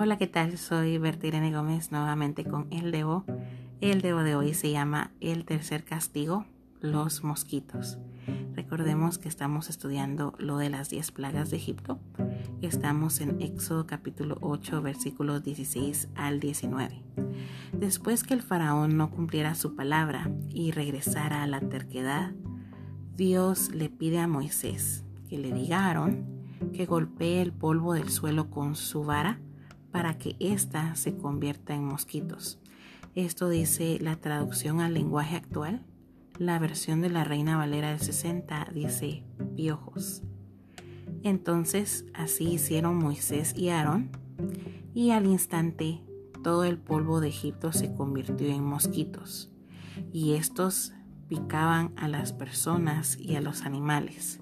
Hola, ¿qué tal? Soy Bertirene Gómez nuevamente con El Debo. El Debo de hoy se llama El tercer castigo, los mosquitos. Recordemos que estamos estudiando lo de las 10 plagas de Egipto. Estamos en Éxodo capítulo 8 versículos 16 al 19. Después que el faraón no cumpliera su palabra y regresara a la terquedad, Dios le pide a Moisés que le diga a Aarón que golpee el polvo del suelo con su vara para que ésta se convierta en mosquitos. Esto dice la traducción al lenguaje actual. La versión de la Reina Valera del 60 dice piojos. Entonces así hicieron Moisés y Aarón, y al instante todo el polvo de Egipto se convirtió en mosquitos, y estos picaban a las personas y a los animales.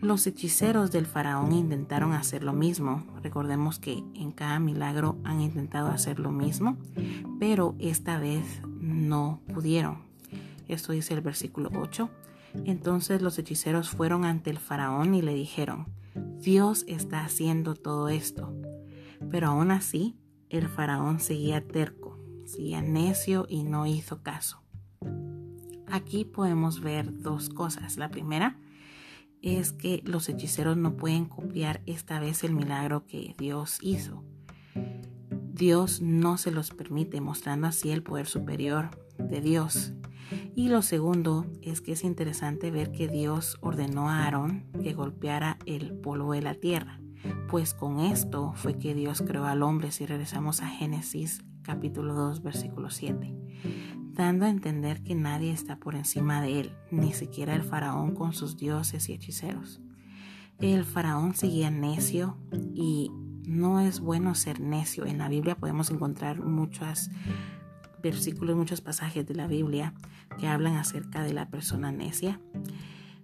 Los hechiceros del faraón intentaron hacer lo mismo. Recordemos que en cada milagro han intentado hacer lo mismo, pero esta vez no pudieron. Esto dice el versículo 8. Entonces los hechiceros fueron ante el faraón y le dijeron, Dios está haciendo todo esto. Pero aún así, el faraón seguía terco, seguía necio y no hizo caso. Aquí podemos ver dos cosas. La primera, es que los hechiceros no pueden copiar esta vez el milagro que Dios hizo. Dios no se los permite, mostrando así el poder superior de Dios. Y lo segundo es que es interesante ver que Dios ordenó a Aarón que golpeara el polvo de la tierra, pues con esto fue que Dios creó al hombre si regresamos a Génesis capítulo 2 versículo 7 dando a entender que nadie está por encima de él, ni siquiera el faraón con sus dioses y hechiceros. El faraón seguía necio y no es bueno ser necio. En la Biblia podemos encontrar muchos versículos, muchos pasajes de la Biblia que hablan acerca de la persona necia.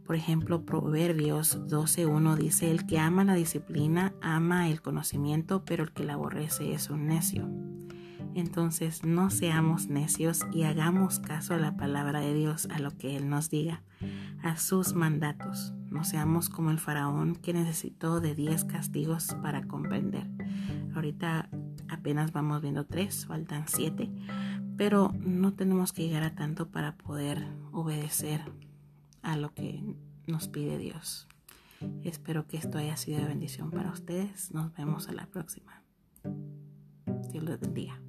Por ejemplo, Proverbios 12.1 dice, el que ama la disciplina ama el conocimiento, pero el que la aborrece es un necio. Entonces no seamos necios y hagamos caso a la palabra de Dios, a lo que Él nos diga, a sus mandatos. No seamos como el faraón que necesitó de 10 castigos para comprender. Ahorita apenas vamos viendo tres, faltan siete, pero no tenemos que llegar a tanto para poder obedecer a lo que nos pide Dios. Espero que esto haya sido de bendición para ustedes. Nos vemos a la próxima. Dios los bendiga.